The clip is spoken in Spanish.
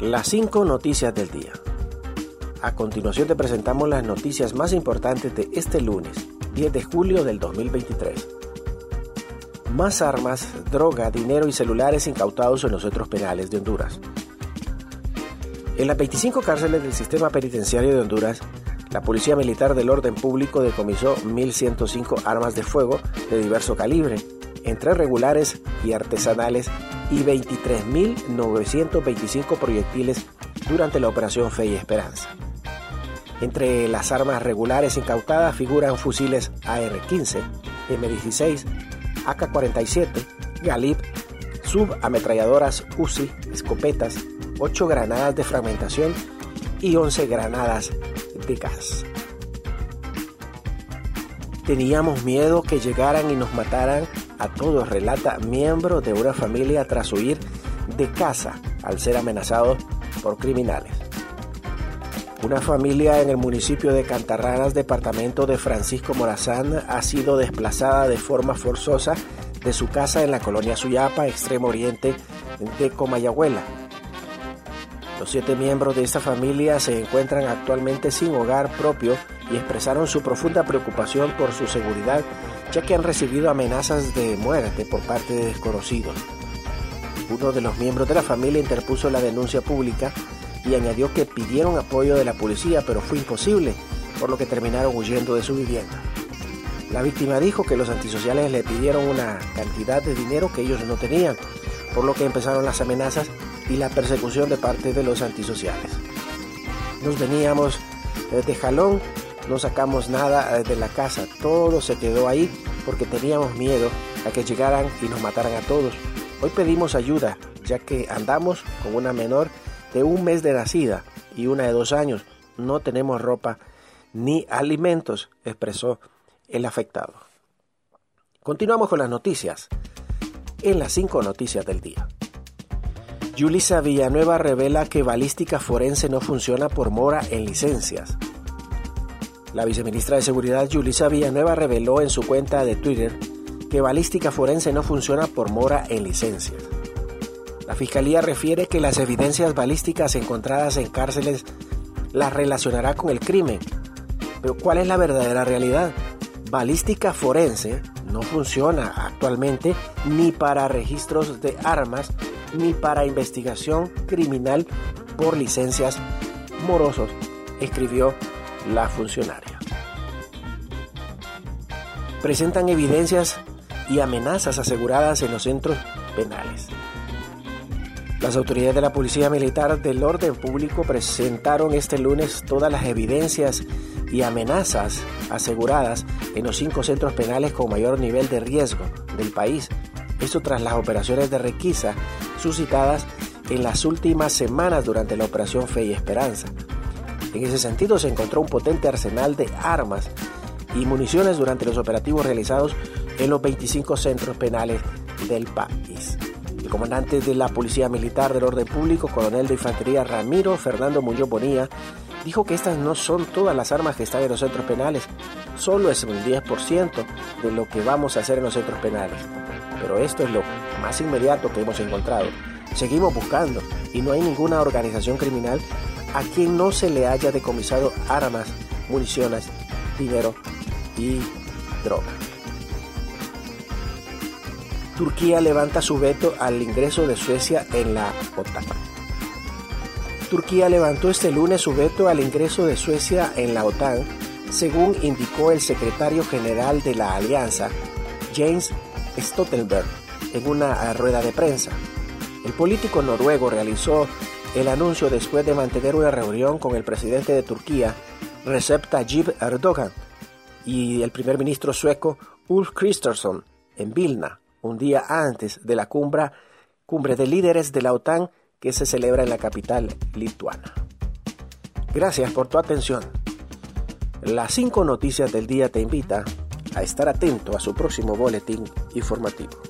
Las 5 noticias del día. A continuación te presentamos las noticias más importantes de este lunes, 10 de julio del 2023. Más armas, droga, dinero y celulares incautados en los centros penales de Honduras. En las 25 cárceles del sistema penitenciario de Honduras, la Policía Militar del Orden Público decomisó 1.105 armas de fuego de diverso calibre, entre regulares y artesanales, y 23.925 proyectiles durante la Operación Fe y Esperanza. Entre las armas regulares incautadas figuran fusiles AR-15, M16, AK-47, Galip, subametralladoras UCI, escopetas, 8 granadas de fragmentación y 11 granadas de gas. Teníamos miedo que llegaran y nos mataran a todos, relata miembro de una familia tras huir de casa al ser amenazado por criminales. Una familia en el municipio de Cantarranas, departamento de Francisco Morazán, ha sido desplazada de forma forzosa de su casa en la colonia Suyapa, extremo oriente de Comayagüela. Los siete miembros de esta familia se encuentran actualmente sin hogar propio y expresaron su profunda preocupación por su seguridad, ya que han recibido amenazas de muerte por parte de desconocidos. Uno de los miembros de la familia interpuso la denuncia pública y añadió que pidieron apoyo de la policía, pero fue imposible, por lo que terminaron huyendo de su vivienda. La víctima dijo que los antisociales le pidieron una cantidad de dinero que ellos no tenían, por lo que empezaron las amenazas y la persecución de parte de los antisociales. Nos veníamos de jalón, no sacamos nada eh, de la casa, todo se quedó ahí porque teníamos miedo a que llegaran y nos mataran a todos. Hoy pedimos ayuda, ya que andamos con una menor de un mes de nacida y una de dos años. No tenemos ropa ni alimentos, expresó el afectado. Continuamos con las noticias. En las cinco noticias del día. Yulisa Villanueva revela que balística forense no funciona por mora en licencias. La viceministra de Seguridad Yulisa Villanueva reveló en su cuenta de Twitter que balística forense no funciona por mora en licencias. La fiscalía refiere que las evidencias balísticas encontradas en cárceles las relacionará con el crimen. Pero ¿cuál es la verdadera realidad? Balística forense no funciona actualmente ni para registros de armas ni para investigación criminal por licencias morosos, escribió la funcionaria. Presentan evidencias y amenazas aseguradas en los centros penales. Las autoridades de la Policía Militar del Orden Público presentaron este lunes todas las evidencias y amenazas aseguradas en los cinco centros penales con mayor nivel de riesgo del país. Esto tras las operaciones de requisa suscitadas en las últimas semanas durante la Operación Fe y Esperanza. En ese sentido se encontró un potente arsenal de armas y municiones durante los operativos realizados en los 25 centros penales del país. El comandante de la Policía Militar del Orden Público, coronel de Infantería Ramiro Fernando Muñoz Bonilla, dijo que estas no son todas las armas que están en los centros penales, solo es un 10% de lo que vamos a hacer en los centros penales. Pero esto es lo más inmediato que hemos encontrado. Seguimos buscando y no hay ninguna organización criminal a quien no se le haya decomisado armas, municiones, dinero y droga. Turquía levanta su veto al ingreso de Suecia en la OTAN. Turquía levantó este lunes su veto al ingreso de Suecia en la OTAN, según indicó el secretario general de la alianza, James Stoltenberg, en una rueda de prensa. El político noruego realizó el anuncio después de mantener una reunión con el presidente de Turquía, Recep Tayyip Erdogan, y el primer ministro sueco Ulf Kristersson en Vilna, un día antes de la cumbre, cumbre de líderes de la OTAN que se celebra en la capital lituana. Gracias por tu atención. Las cinco noticias del día te invita a estar atento a su próximo boletín informativo.